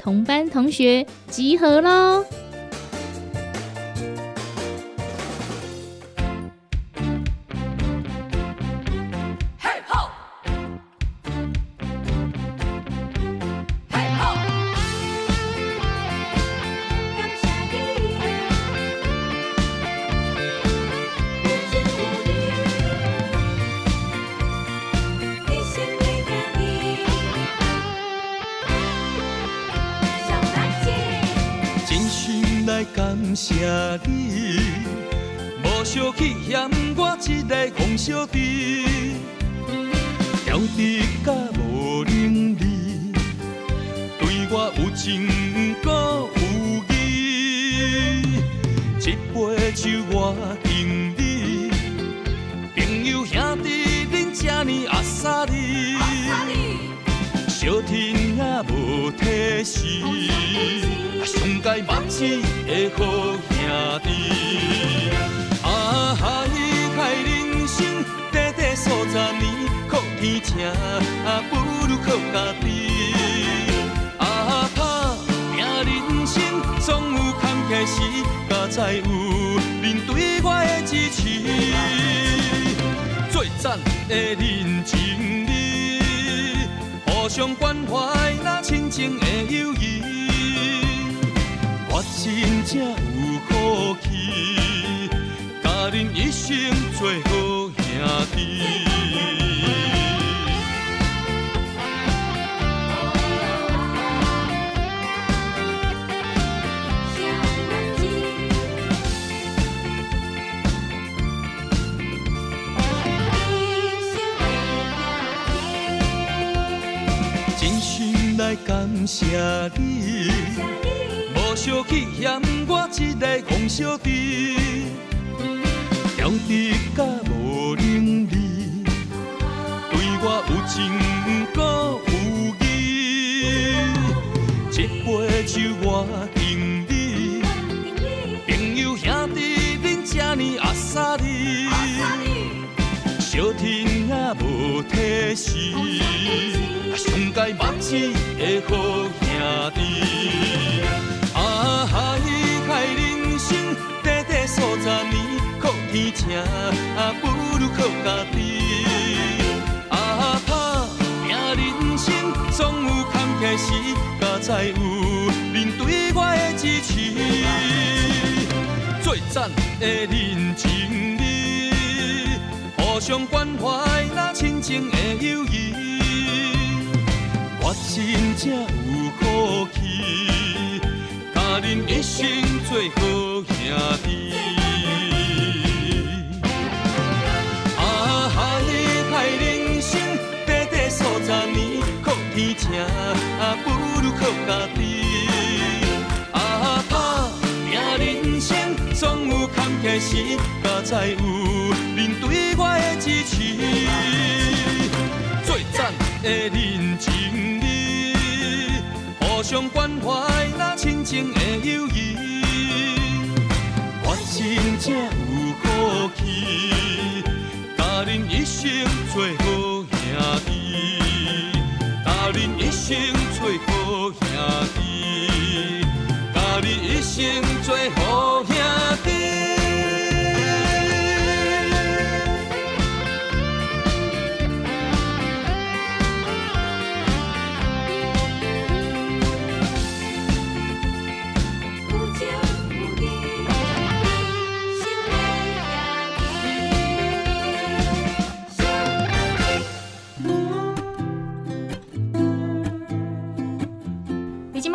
同班同学集合喽！一个憨小弟，调皮甲无能力，对我有情搁有义，一杯酒我敬你，朋友兄弟恁这呢阿萨利，小天也无体示。上界目睭的好兄弟，啊十年，靠天请，不如靠家己。啊打拼人生总有坎坷时，才知有恁对我的支持。最赞的人情味，互相关怀那亲情的友谊。真正有福气，甲恁一生做好兄弟。真心来感谢你。小气嫌我一个憨小弟，甲无能力，对我有情搁有义。一杯酒我敬你，朋友兄弟恁这呢阿萨利，小天也无体示，上界目睭的好兄弟。十年靠天请，不家己。啊，打拼人生总有坎坷时，才知有恁对我的支持。最赞的人情味，互相关怀那亲情的友谊。我真正有福气，甲恁一生做好兄弟。请，不如靠家己。啊，打拼人生总有坎坷时，才知有恁对我的支持。最赞的人情味，互相关怀那亲情的友谊。我真正有福气，甲恁一生做好兄弟。甲恁一生做好兄弟，甲你一生做好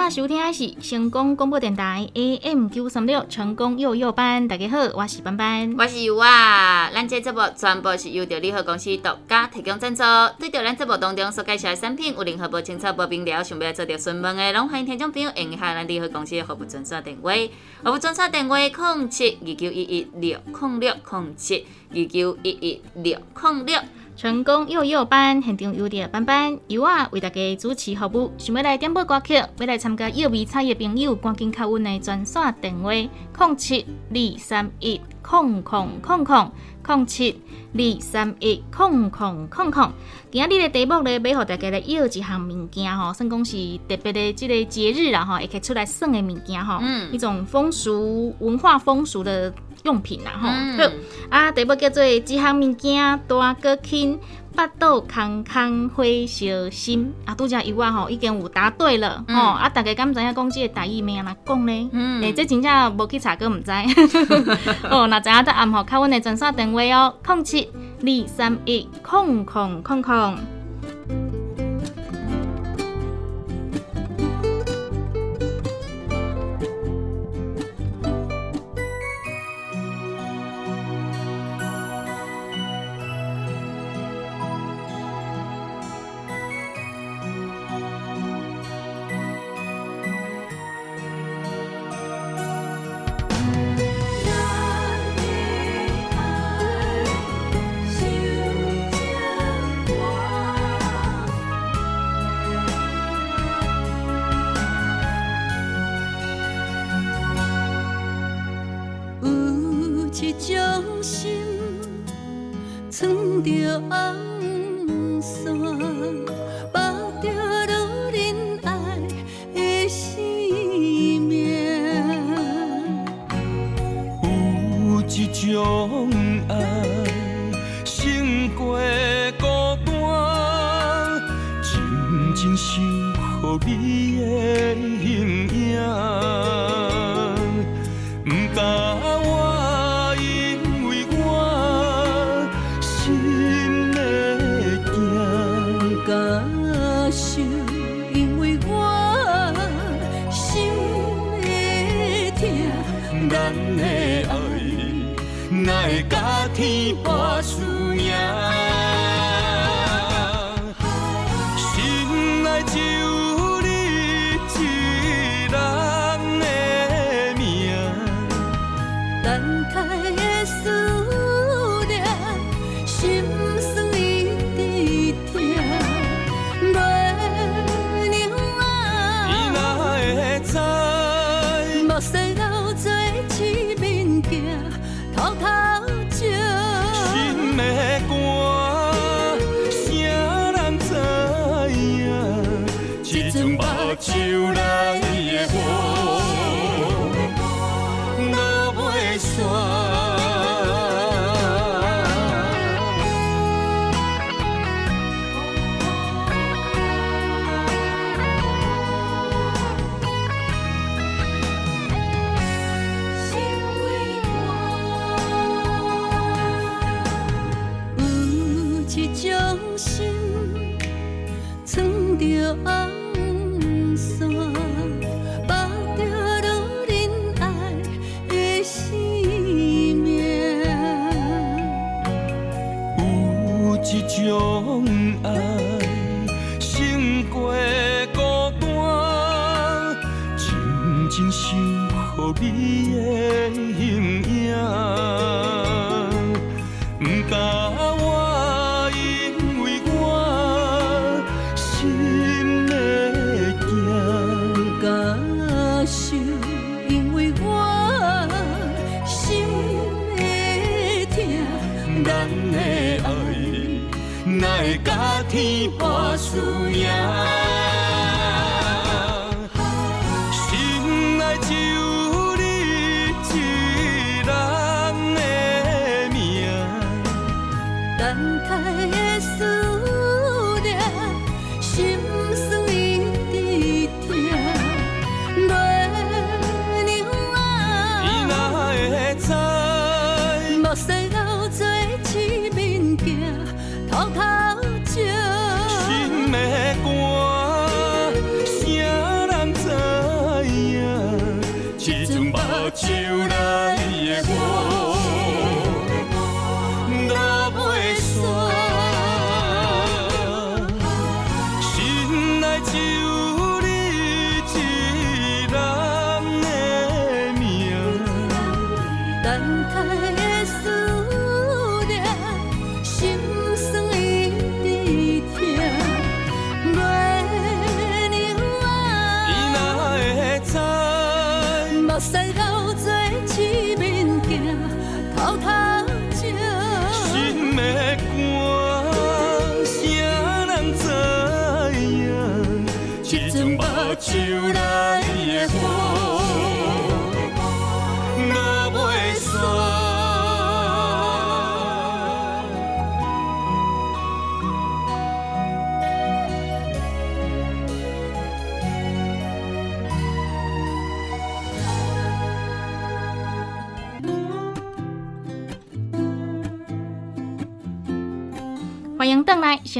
收听的是成功广播电台 AM 九三六成功幼幼班，大家好，我是班班，我是尤啊。咱这节目全部是由着联合公司独家提供赞助。对着咱节目当中所介绍的产品有任何不清楚、不明了，想要做着询问的，拢欢迎听众朋友用下咱联合公司的服务专线电话，服务专线电话：零七二九一一六零六零七二九一一六零六。成功幼幼班现场有点班班，由我为大家主持服务。想要来点播歌曲，要来参加幼儿彩的朋友，赶紧敲阮的专线电话：零七二三一空空空空零七二三一空空空空。今日的题目咧，要互大家来要一项物件吼，算讲是特别的即个节日啦吼，会可以出来耍的物件吼，一种风俗文化风俗的。用品啦吼，好。啊，题目叫做一项物件大个轻，八斗康康花小心。啊，拄则伊我吼已经有答对了吼，啊，大家敢知影讲即个大意咩安怎讲呢？诶，这真正无去查过，毋知。哦，那知影得暗号，敲阮的专线电话哦，空七二三一空空空空。一种爱胜过孤单静静守候你的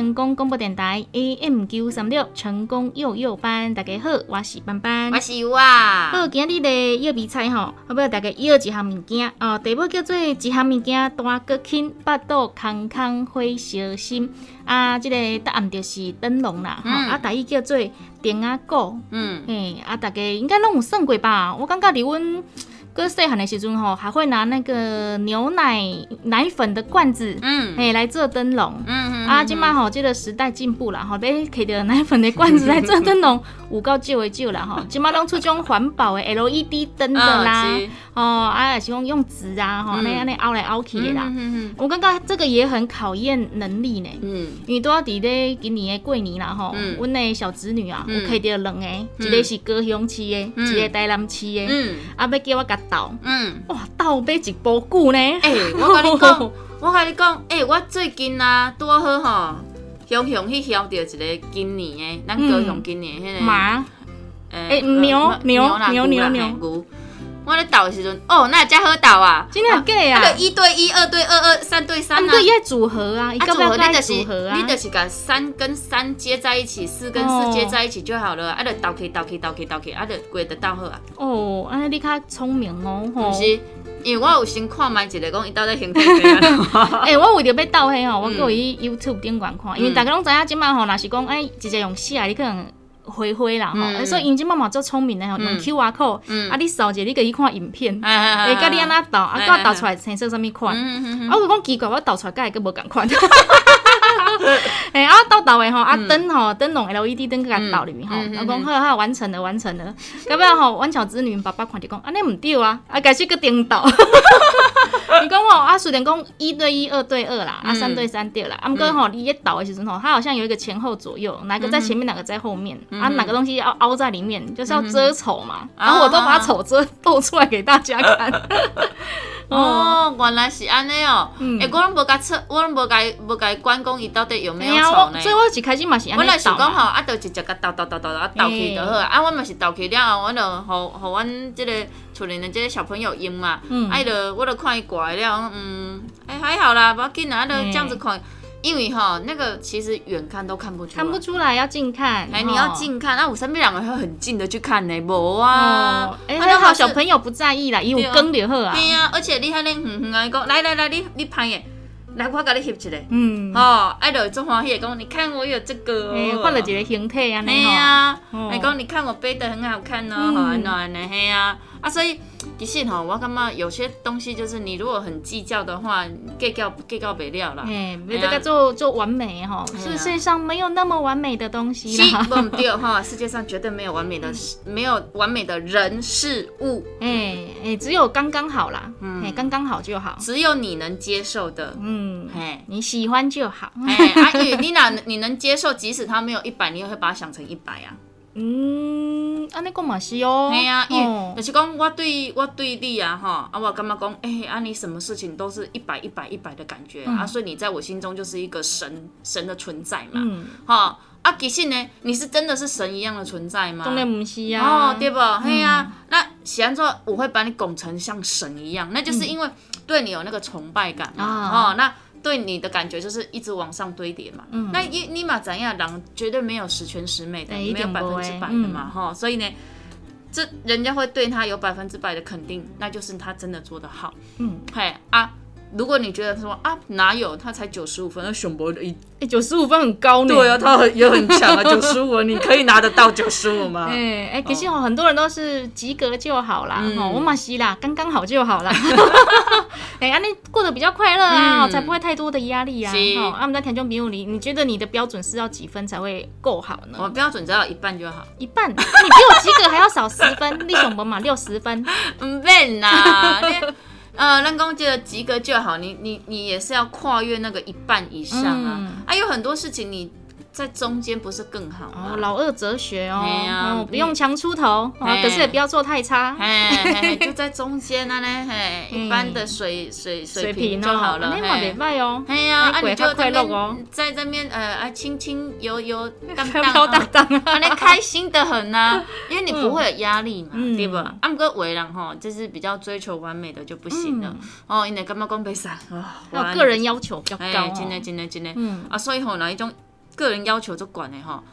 成功广播电台 AM 九三六成功幼幼班，大家好，我是班班。我是有啊，好，今日的叶味菜吼，我要大家要一项物件。哦，题目叫做一项物件大个轻，巴肚空空花小心。啊，即、个答案就是灯笼啦，吼、嗯啊，大意叫做丁仔果，嗯，嘿，啊，大家应该拢有算过吧？我感觉伫阮个细汉的时阵吼，还会拿那个牛奶奶粉的罐子，嗯。嘿，来做灯笼。嗯嗯啊，今嘛吼，这个时代进步啦，吼，要摕着奶粉的罐子来做灯笼，有够少的少啦，吼，今嘛拢出种环保的 LED 灯的啦，哦，啊，也是讲用纸啊，吼，安尼安尼凹来凹去的啦。嗯我感觉这个也很考验能力呢。嗯。因为都要伫咧今年的过年啦吼，嗯。阮的小侄女啊，有嗯摕着两个，一个是高雄市的，嗯。一个台南市的，嗯。啊，要叫我甲斗，嗯，哇，斗买一波久呢。哎，我甲你讲，我甲你讲，哎，我最近啊，拄好吼，雄雄去晓着一个今年的，咱高雄今年迄个马，诶哎牛呃牛牛牛牛牛牛牛嘿牛。我咧斗的时阵，哦，那真好斗啊！真的假啊那个一对一、二对二、二三对啊，三啊。毋过伊爱组合啊，伊啊，要不要该组合你就是组合啊？你就是把三跟三接在一起，四跟哦四接在一起就好了，啊，就斗起斗起斗起斗起，啊，就规就斗好啊。哦，安尼你较聪明哦，吼。是，因为我有先看卖一个讲伊到底形态怎样。诶、我为着要斗迄吼，我嗯搁有去 YouTube 顶观看，因为大家拢知影即摆吼，若是讲诶，直接用写的，你可能回灰啦吼，嗯。欸所以因即摆嘛足聪明的吼，用嗯 QR code，嗯。啊，你扫者你可以看影片，哎会甲你安怎导，啊，哎。甲我斗出来成色啥物款。嗯嗯啊，我就讲奇怪，我导出来甲会佫无共款。哎、啊，倒倒的吼，啊灯吼灯笼 LED 灯甲倒入去吼，嗯嗯啊讲好好完成了完成了，到尾吼，阮小侄女爸爸看着讲，安尼毋对啊，啊，开始佫颠倒。你讲吼，啊，虽然讲一对一、二对二啦，啊，嗯。三对三对啦，啊，毋过吼，你一倒的时阵吼，它好像有一个前后左右，哪个在前面，哪个在后面，啊，哪个东西要凹在里面，就是要遮丑嘛，然后我都把丑遮露出来给大家看。哦，原来是安尼哦。嗯诶，我拢无甲测，我拢无甲无甲伊管讲伊到底有没有哎呀，丑呢。我所以我一开始嘛是安尼我若是。讲吼，啊，就直接甲斗斗斗斗啊斗起就好啊。啊，我嘛是斗起了后，我就互互阮即个厝里的即个小朋友用嘛。嗯啊，伊就我就看伊挂的了，嗯，哎、还好啦，无要紧啦，啊，就这样子看。因为哈，那个其实远看都看不出来。看不出来，要近看。哎，吼你要近看，那我身边两个会很近的去看呢，无啊哦，，哎，啊还好小。朋友不在意啦，伊有对啊光就好啊。对呀，而且你还能远远啊，讲来来来，你你拍耶，来我甲你翕一个。嗯，哦，爱就做欢喜的讲，你看我有这个哎，哦。看了一个形体安嘿尼吼。呀，哦哎讲你看我背的很好看哦，嗯好安怎安尼嘿呀，啊所以其实吼，我感觉有些东西就是你如果很计较的话，计较计较不了啦。哎，别这个做做完美哈，哎呀世界上没有那么完美的东西是啦。不对哈，世界上绝对没有完美的事，没有完美的人事物，哎哎，只有刚刚好啦，嗯哎，刚刚好就好。只有你能接受的。嗯，哎，你喜欢就好。哎，啊，因为你哪 你能接受，即使他没有一百，你也会把它想成一百啊。嗯，安尼讲嘛是哦。嘿啊，因为哦就是讲我对我对你啊，哈，啊，我感觉讲，哎、啊，你什么事情都是一百一百一百的感觉、啊，所以你在我心中就是一个神神的存在嘛，嗯，哈、啊，其实呢，你是真的是神一样的存在吗？当然不是啊。哦，对不？嘿呀、那喜安说我会把你拱成像神一样，那就是因为对你有那个崇拜感嘛。啊哦，那对你的感觉就是一直往上堆叠嘛。嗯那一尼玛怎样，人绝对没有十全十美的，没有百分之百的嘛。哈、所以呢。这人家会对他有百分之百的肯定，那就是他真的做得好。嗯，嘿啊，如果你觉得说啊哪有他才九十五分，那熊博一哎，九十五分很高呢。对啊，他很也很强啊，九十五你可以拿得到九十五吗？哎哎，可是哦，很多人都是及格就好啦，嗯哦，我马西啦，刚刚好就好啦。哎，啊，你过得比较快乐啊，嗯才不会太多的压力啊。是哦，啊，我们在田中比武里，你觉得你的标准是要几分才会够好呢？我标准只要一半就好。一半，你比我及格还要少十分，你熊博嘛六十分。唔免啦，你呃，人工记得及格就好，你你你也是要跨越那个一半以上啊。嗯啊，有很多事情你在中间不是更好吗？哦，老二哲学哦，哎呀哦不用强出头，哦哎可是也不要做太差。嘿，嘿 就在中间啊呢，嘿，嗯。一般的水水水平就好了，那嘛嘿袂歹哦。哎呀，啊，哎你就快在乐哦。在这边呃啊轻轻游游 荡飘荡飘荡荡。啊啊，那开心的很呐，因为你不会有压力嘛，嗯。对吧？啊，不过为人吼，就是比较追求完美的就不行了。哦，因为干嘛讲比赛啊，还有个人要求比较哎高，真的哦。真的真的，嗯。啊，所以吼，哪一种个人要求就管的吼。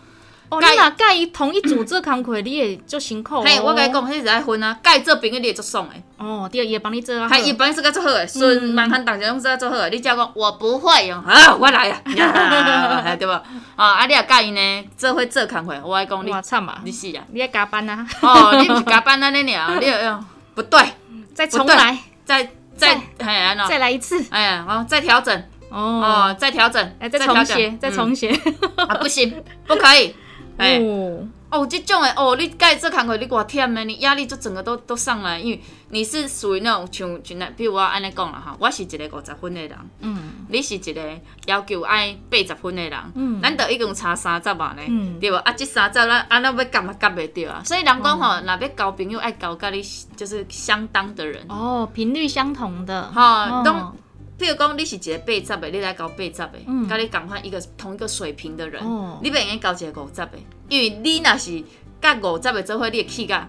哦，该你若介意同一组做工课，你会足辛苦哦。嘿，我甲你讲，迄是爱分啊，该做朋友你会做爽的。哦，对，也帮你做啊。还一般是个做好嗯诶，顺满汉大家拢是个做好诶。你只要讲我不会哦，啊，我来啊，呀对吧？啊，啊，你也介意呢，做伙做工课，我爱讲你哇，惨啊！你是啊，你要加班啊，哦，你毋是加班安尼尔，你要不对，再重来，再再嘿安怎？再来一次。哎呀，好，再调整，哦，哦，再调整，哎，再调整。重写，再重写。嗯 啊，不行，不可以，哎。哦，哦，这种的哦，你该做工课你偌忝的，你压力就整个都都上来，因为你是属于那种像像那，比如我安尼讲了哈，我是一个五十分的人，嗯。你是一个要求爱八十分的人，嗯。咱都已经差三十万呢，嗯。对无？啊，这三十咱安那要夹嘛夹袂着啊，所以人讲吼，若要交朋友爱交甲你就是相当的人，哦，频率相同的。吼、哦。拢譬如讲你是一个八十的，你来交八十的，嗯甲你共款一个同一个水平的人，哦你袂用交一个五十的，因为你若是甲五十的做伙，你会气甲，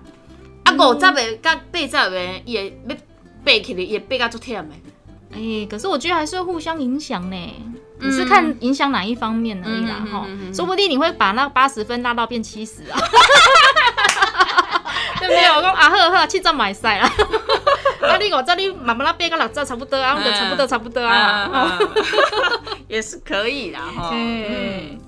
啊五十的甲八十的，伊会要爬起来，伊会爬甲足忝的。哎，可是我觉得还是会互相影响呢。你是看影响哪一方面而已啦，嗯嗯哈嗯嗯，嗯说不定你会把那八十分拉到变七十啊。对不对？我讲啊呵呵，七十买赛啦。啊，你五十你慢慢那变个六十差不多啊，我就差不多差不多啊。啊，也是可以啦，哈。嗯嗯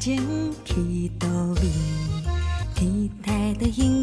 Chính 待的因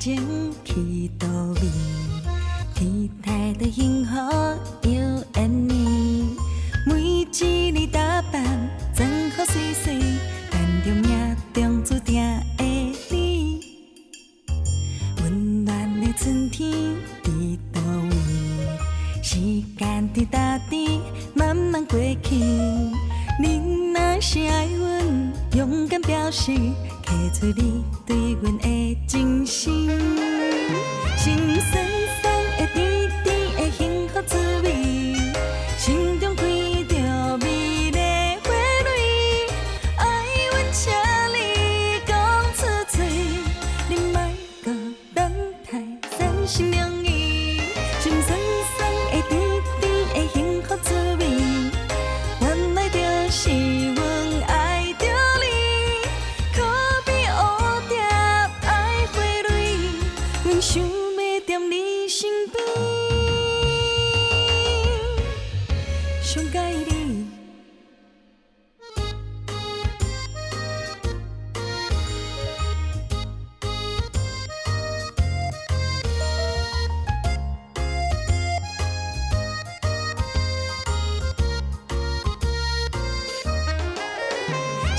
情去多美，期待的幸福又安年，每一年。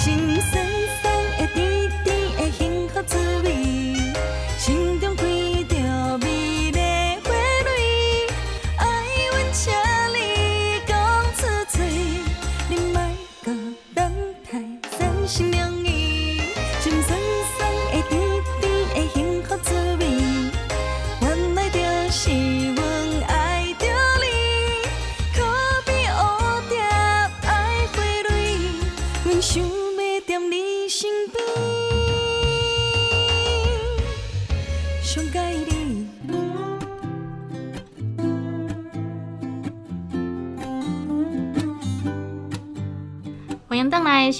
情色。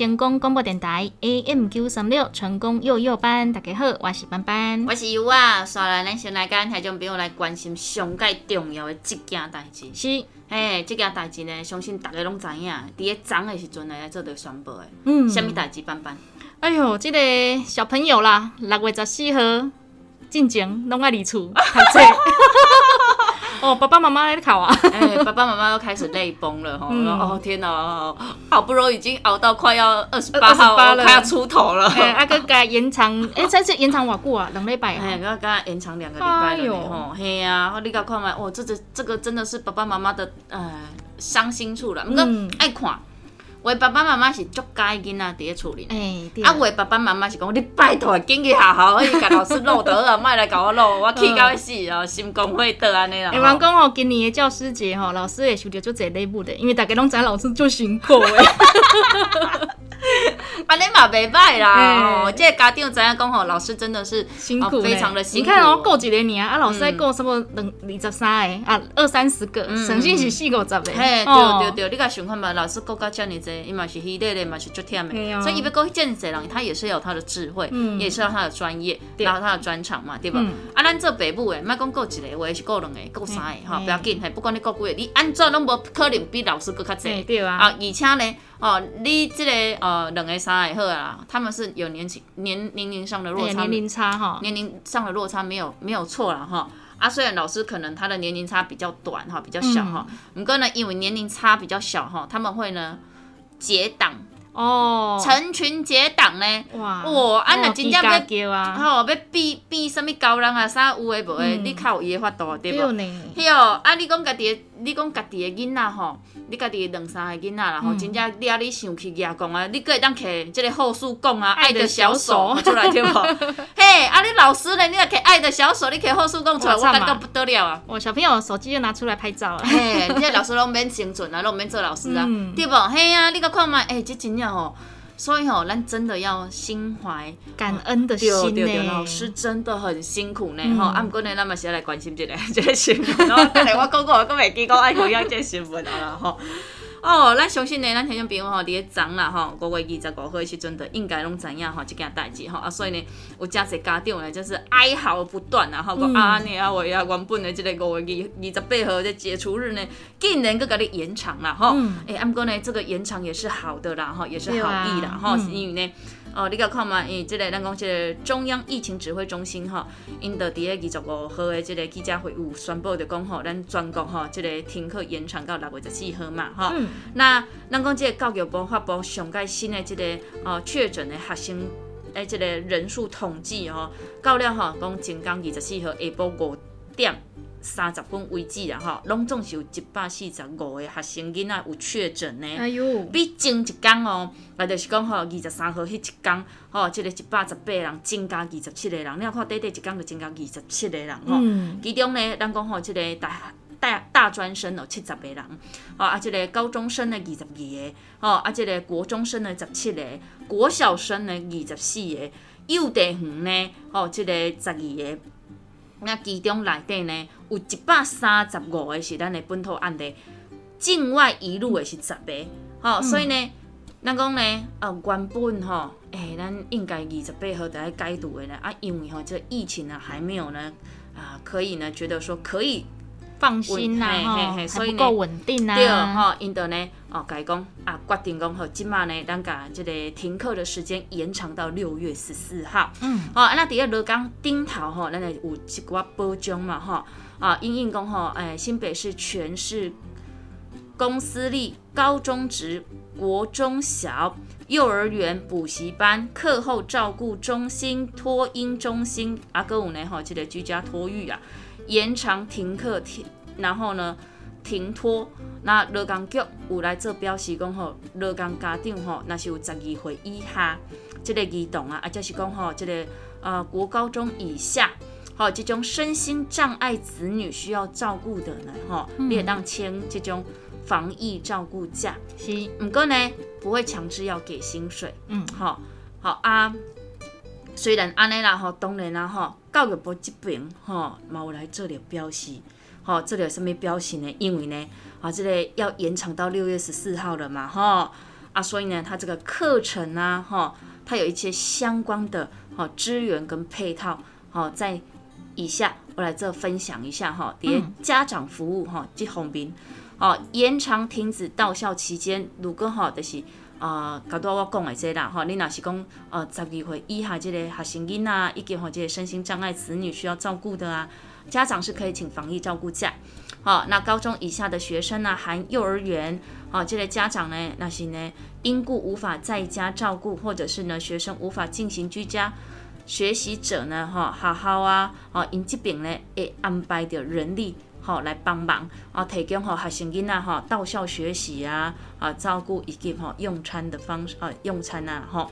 成功广播电台 AM 九三六成功幼幼班，大家好，我是班班。我是优啊，刷来咱先来跟台中朋友来关心上界重要的这件代志。是，嘿，这件代志呢，相信大家拢知影，伫咧昨的时阵来做着宣布的。嗯什么代志？班班？哎呦，这个小朋友啦，六月十四号进前拢爱离厝读册。哦，爸爸妈妈在考啊。哎，爸爸妈妈都开始泪崩了哈！嗯哦天哪，好不容易已经熬到快要二十八号，28了快要出头了。哎，啊，佮佮延长，哎，这次延长偌久啊？两礼拜哎，欸。刚刚延长两个礼拜了吼，嘿呀，你甲看觅，哦，这这这个真的是爸爸妈妈的呃伤心处了。毋过嗯爱看，为爸爸妈妈是足介囡仔伫咧厝里。哎，对啊，为爸爸妈妈是讲，你拜托紧去学校，可以甲老师录得啊，莫来甲我录，我气到要死哦，心肝火倒安尼啦。哎，人讲哦，今年的教师节吼，老师会收到足侪礼物的，因为大家拢知道老师足辛苦的。安尼嘛袂歹啦，哎哦，这个家长知影讲吼，老师真的是哦辛苦呢非常的辛苦。你看哦，过一个年啊，老师在过差不多两二十三个啊，二三十个，省心是四五十个。嘿，哦。对对对，你甲想看嘛，老师顾到遮尔济，伊嘛是迄累的嘛是足忝的，哦。所以伊要顾遮尔济人，他也是有他的智慧，嗯。也是有他的专业，对。然后他的专长嘛，对吧？嗯？啊，咱做爸母的，莫讲过一个，或者是过两个、过三个，吼，嘿。不要紧，嘿，不管你顾几个，你安怎拢无可能比老师搁较济。对对啊，啊，而且呢，哦，你这、个呃两个三个好啊啦，他们是有年轻年年龄上的落差，哎年龄差哈，年龄上的落差没有没有错了哈。啊，虽然老师可能他的年龄差比较短哈，比较小哈，不过呢，因为年龄差比较小哈，他们会呢结党，哦，成群结党呢。哇哇啊那真正要叫啊，吼、要比比什么高人啊啥有诶无诶，你较有伊诶法度对无？对哦，啊！你讲家己的，你讲家己诶囡仔吼，你家己两三个囡仔然后，真正你啊你想去举讲啊，你佫会当摕即个后数讲啊，爱的小手出来对无？嘿，啊你老师咧，你若摕爱的小手，你摕后数讲出来，我感觉不得了啊！我小朋友手机就拿出来拍照了。嘿，你这老师拢免生存啊，拢免做老师啊，嗯对无？嘿啊，你甲看觅，诶，这真正吼，所以吼，咱真的要心怀感恩的心对对对，呢，老师真的很辛苦呢嗯吼。啊，毋过呢，咱嘛是要来关心一下 这个新闻。然后 等下我讲讲，我都未记讲爱回应这个新闻啊啦吼。哦，咱相信呢，咱听众朋友吼，伫咧昨啦吼，五月二十五号的时阵的，应该拢知影吼，即件代志吼啊，所以呢，有真侪家长呢，就是哀嚎不断啊，吼，讲嗯啊你啊喂啊，原本的即个五月二二十八号的解除日呢，竟然搁甲你延长啦吼。嗯诶，啊，毋过呢，这个延长也是好的啦吼，也是好意啦吼，嗯是因为呢。哦，你甲看嘛，伊即个咱讲即个中央疫情指挥中心吼，因着伫咧二十五号的即个记者会有宣布着讲吼，咱全国吼即个停课延长到六月十四号嘛吼。嗯那咱讲即个教育部发布上届新的即个哦确诊的学生诶即个人数统计吼，到了吼讲前天二十四号下晡五点。三十分为止啦，吼，拢总是有一百四十五个学生囡仔有确诊呢。哎呦，比前一天哦，啊，就是讲吼，二十三号迄一天，吼，即、个一百十八个人增加二十七个人，你若看短短一天就增加二十七个人吼。嗯，其中呢，咱讲吼，即、个大大大专生哦七十个人，吼啊，即、个高中生呢二十二个，吼啊，即、个国中生呢十七个，国小生呢二十四个，幼稚园呢，吼、即、个十二个。那其中内底呢，有一百三十五个是咱的本土案例，境外移入的是十个，吼、所以呢，咱讲呢，呃，原本吼，诶、咱应该二十八号就要解读的呢，啊，因为吼这疫情呢还没有呢，啊，可以呢觉得说可以放心呐，嘿嘿哈，嘿所以不够稳定对，啊，吼，因着呢，哦，甲伊讲啊，决定讲吼，即马呢，咱甲即个停课的时间延长到六月十四号。嗯，好、啊，那伫个罗岗顶头吼，咱会有一寡保障嘛，吼，啊，因应讲吼，诶，新北市全市公私立高中职、国中小、幼儿园补习班、课后照顾中心、托婴中心，啊，搁有呢吼，即、个居家托育啊，延长停课停，然后呢停托。那罗岗局有来做表示讲吼，罗岗家长吼，若是有十二岁以下，即个儿童啊，啊，则是讲吼，即、个呃国高中以下。吼，这种身心障碍子女需要照顾的呢，吼，你会当签这种防疫照顾假。是，毋过呢，不会强制要给薪水。嗯，好，好啊。虽然安尼啦吼，当然啦吼，教育部这边吼，嘛有来做了表示，吼，这里有什么表示呢？因为呢，啊，这个要延长到六月十四号了嘛，吼，啊，所以呢，它这个课程啊，吼，它有一些相关的吼资源跟配套，吼，在以下我来这分享一下哈，连家长服务哈，即方面，哦，延长停止到校期间，如果吼就是啊，刚多我讲的这啦，吼，你若是讲呃十二岁以下这个学生囡仔，以及吼这个身心障碍子女需要照顾的啊，家长是可以请防疫照顾假。好，那高中以下的学生呢，含幼儿园，好，这类家长呢，那些呢因故无法在家照顾，或者是呢学生无法进行居家。学习者呢，哈，好好啊，哦，因这边呢会安排着人力，吼来帮忙，啊，提供吼学生囡仔吼到校学习啊，啊，照顾以及吼用餐的方式，啊，用餐啊，吼。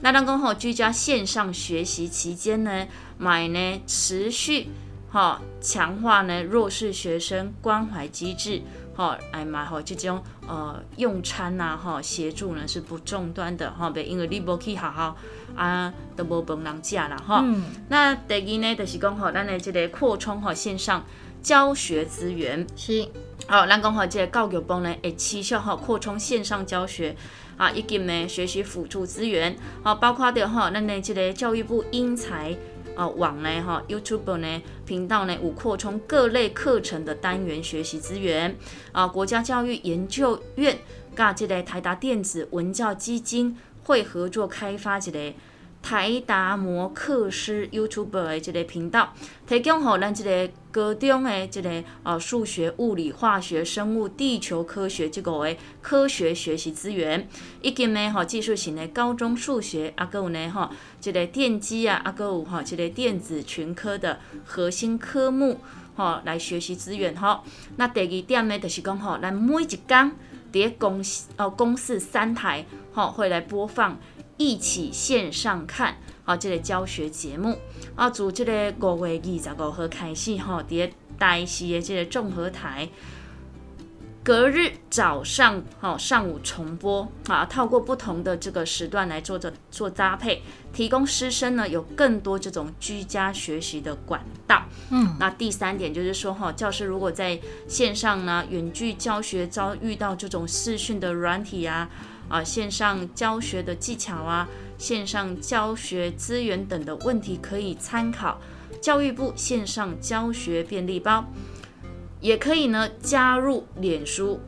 那当讲吼居家线上学习期间呢，买呢持续，哈，强化呢弱势学生关怀机制。吼，哎嘛吼，这种呃用餐呐，吼协助呢是不中断的，吼，别因为你无去学校啊，都无饭人食啦，吼。那第二呢，就是讲吼，咱的这个扩充吼线上教学资源是，好，咱讲吼这个教育部呢会持续吼扩充线上教学啊，以及呢学习辅助资源，好，包括的吼，咱的这个教育部英才。啊，网呢哈，YouTube 呢频道呢，有扩充各类课程的单元学习资源啊。国家教育研究院甲即个台达电子文教基金会合作开发一个。台达摩克斯 YouTube 的这个频道，提供予咱这个高中的这个呃数学、物理、化学、生物、地球科学这个的科学学习资源，以及呢吼技术型的高中数学，啊，有呢吼这个电机啊，啊，有吼这个电子群科的核心科目吼来学习资源吼。那第二点呢，就是讲吼，咱每一天伫公司哦公司三台吼会来播放。一起线上看，好，这个教学节目啊，从这个五月二十五号开始，哈，伫台视的这个综合台，隔日早上，好，上午重播，啊，透过不同的这个时段来做着做搭配，提供师生呢有更多这种居家学习的管道。嗯，那第三点就是说，哈，教师如果在线上呢远距教学遭遇到这种视讯的软体啊。啊，线上教学的技巧啊，线上教学资源等的问题可以参考教育部线上教学便利包，也可以呢加入脸书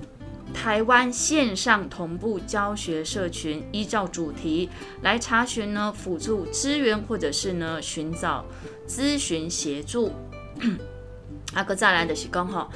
台湾线上同步教学社群，依照主题来查询呢辅助资源或者是呢寻找咨询协助。阿哥再来的是讲哈。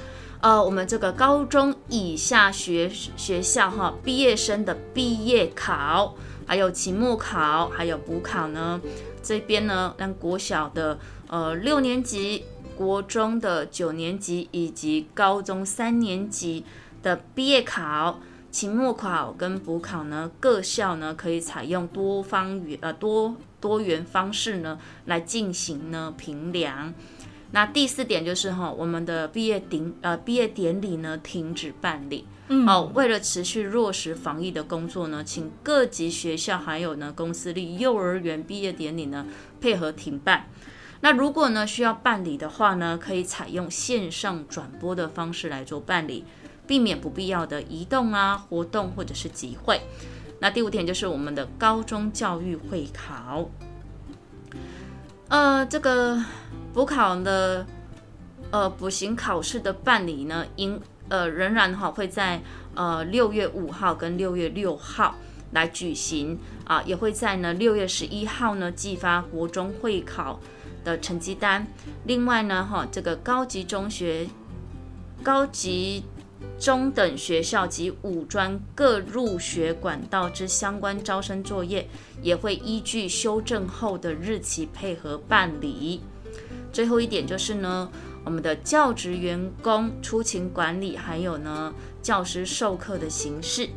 呃，我们这个高中以下学学校哈，毕业生的毕业考，还有期末考，还有补考呢，这边呢，让国小的呃六年级、国中的九年级以及高中三年级的毕业考、期末考跟补考呢，各校呢可以采用多方元呃多多元方式呢来进行呢评量。那第四点就是哈，我们的毕业典呃毕业典礼呢停止办理，嗯哦，为了持续落实防疫的工作呢，请各级学校还有呢公司立幼儿园毕业典礼呢配合停办。那如果呢需要办理的话呢，可以采用线上转播的方式来做办理，避免不必要的移动啊活动或者是集会。那第五点就是我们的高中教育会考，呃，这个。补考的呃补行考试的办理呢，应呃仍然哈会在呃六月五号跟六月六号来举行啊，也会在呢六月十一号呢寄发国中会考的成绩单。另外呢哈，这个高级中学、高级中等学校及五专各入学管道之相关招生作业，也会依据修正后的日期配合办理。最后一点就是呢，我们的教职员工出勤管理，还有呢教师授课的形式，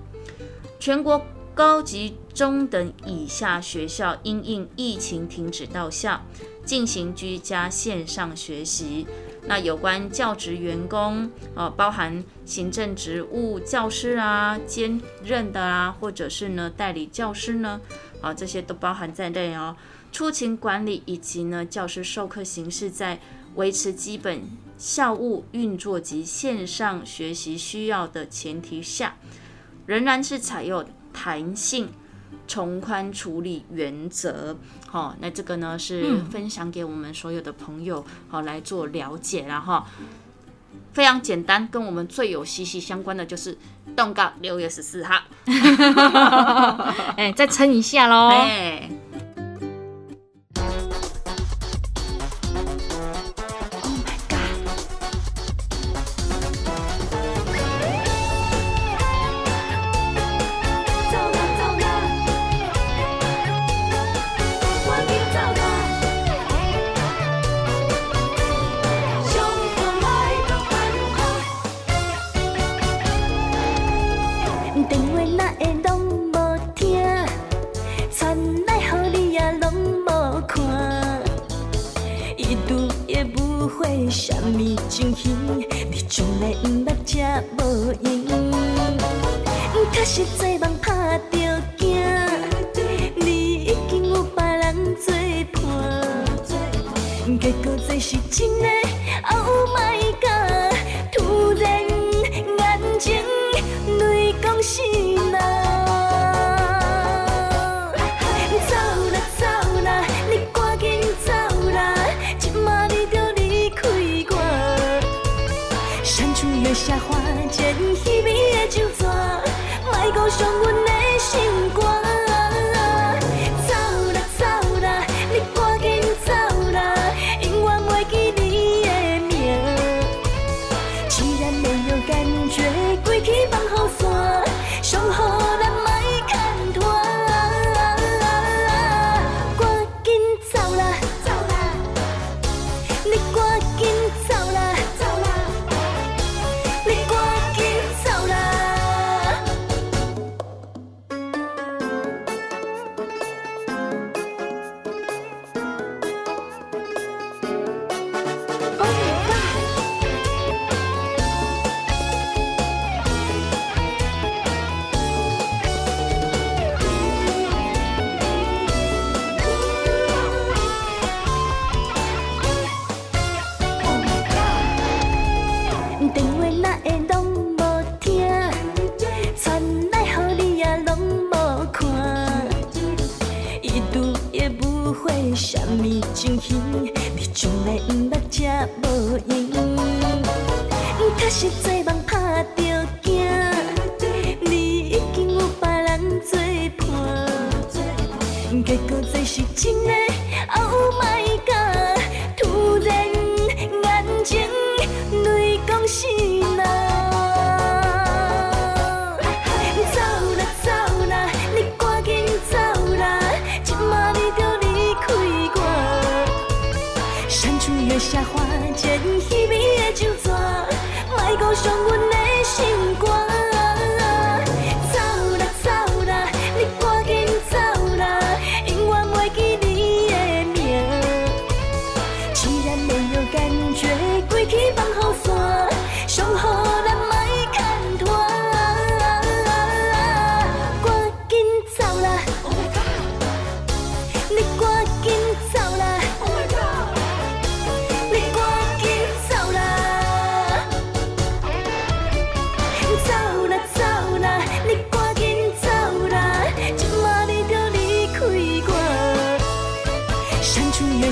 全国高级中等以下学校因应疫情停止到校，进行居家线上学习。那有关教职员工，呃，包含行政职务教师啊、兼任的啊，或者是呢代理教师呢，啊，这些都包含在内哦。出勤管理以及呢教师授课形式在维持基本校务运作及线上学习需要的前提下，仍然是采用弹性从宽处理原则。好，那这个呢是分享给我们所有的朋友好来做了解然后非常简单，跟我们最有息息相关的就是动告六月十四号。哎，再撑一下喽。哎。电话哪会拢无听，传来予你也拢无看，已读也不会什么情形，你从来毋捌这无用。确实做梦拍着惊，你已经有别人做伴，结果这是真的，Oh my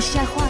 删除月下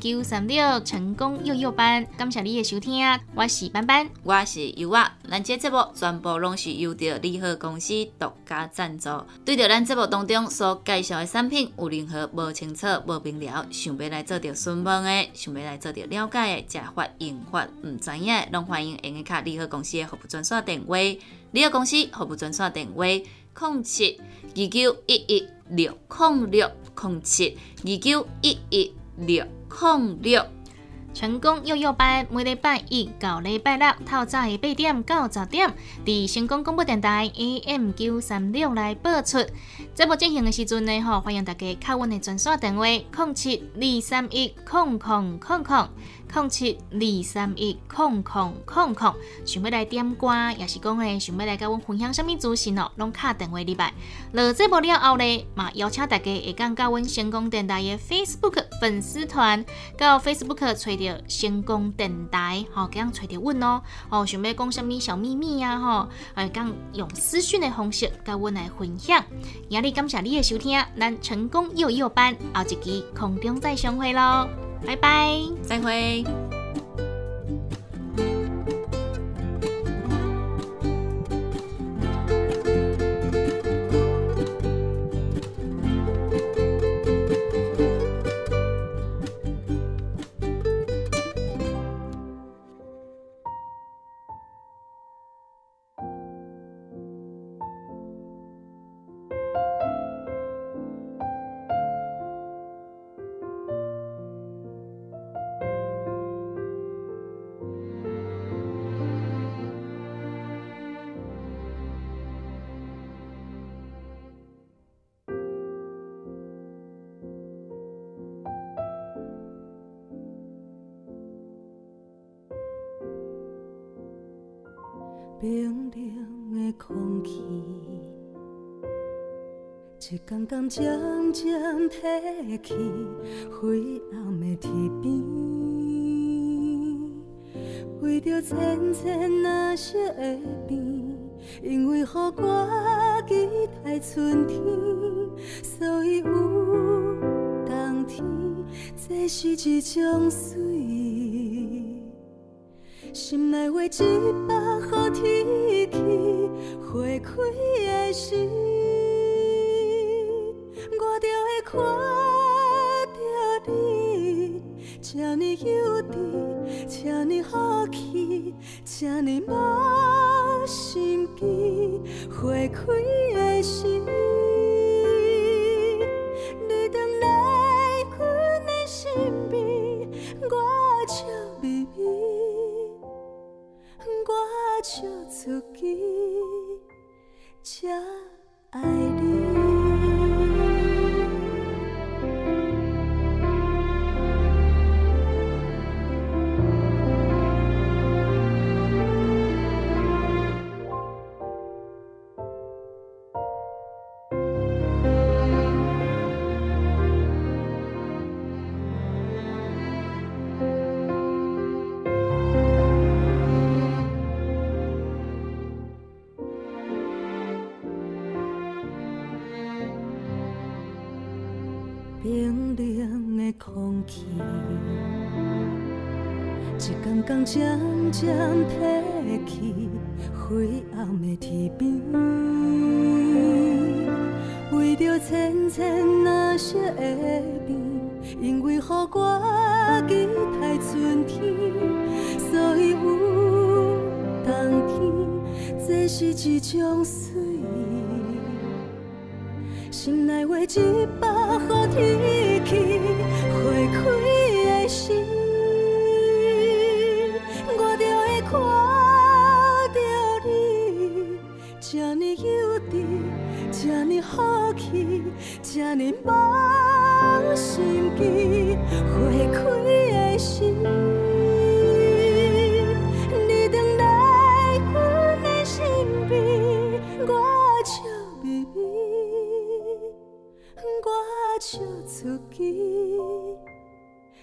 九三六成功幼幼班，感谢你的收听，我是班班，我是优啊。咱这节目全部拢是由着利和公司独家赞助。对着咱节目当中所介绍的产品有任何无清楚、无明了，想要来做着询问的，想要来做着了解的，食法用法唔知影，拢欢迎用卡利和公司的服务专线电话。利和公司服务专线电话：零七二九一一六零六。零七二九一一六控六，成功幼幼班每礼拜一到礼拜六，透早的八点到十点，伫成功广播电台 AM 九三六来播出。节目进行的时阵呢，吼，欢迎大家敲阮的专线电话：零七二三一零零零零。零七二三一空空空空，想要来点歌，也是讲诶，想要来甲阮分享什么资讯哦，拢敲电话入来。落节目了后呢，嘛邀请大家会讲甲阮成功电台诶 Facebook 粉丝团，到 Facebook 找着成功电台，吼，咁样找着阮哦。哦，想要讲什么小秘密啊，吼，会讲用私讯的方式甲阮来分享。也日感谢你的收听，咱成功幼幼班，后一期空中再相会咯。拜拜，再会。冰冷的空气，一天天渐渐褪去，灰暗的天边，为着浅浅那色的变，因为予我期待春天，所以有冬天，这是一种水。心内话一百想你吗一种水。心内话一百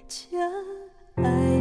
家，爱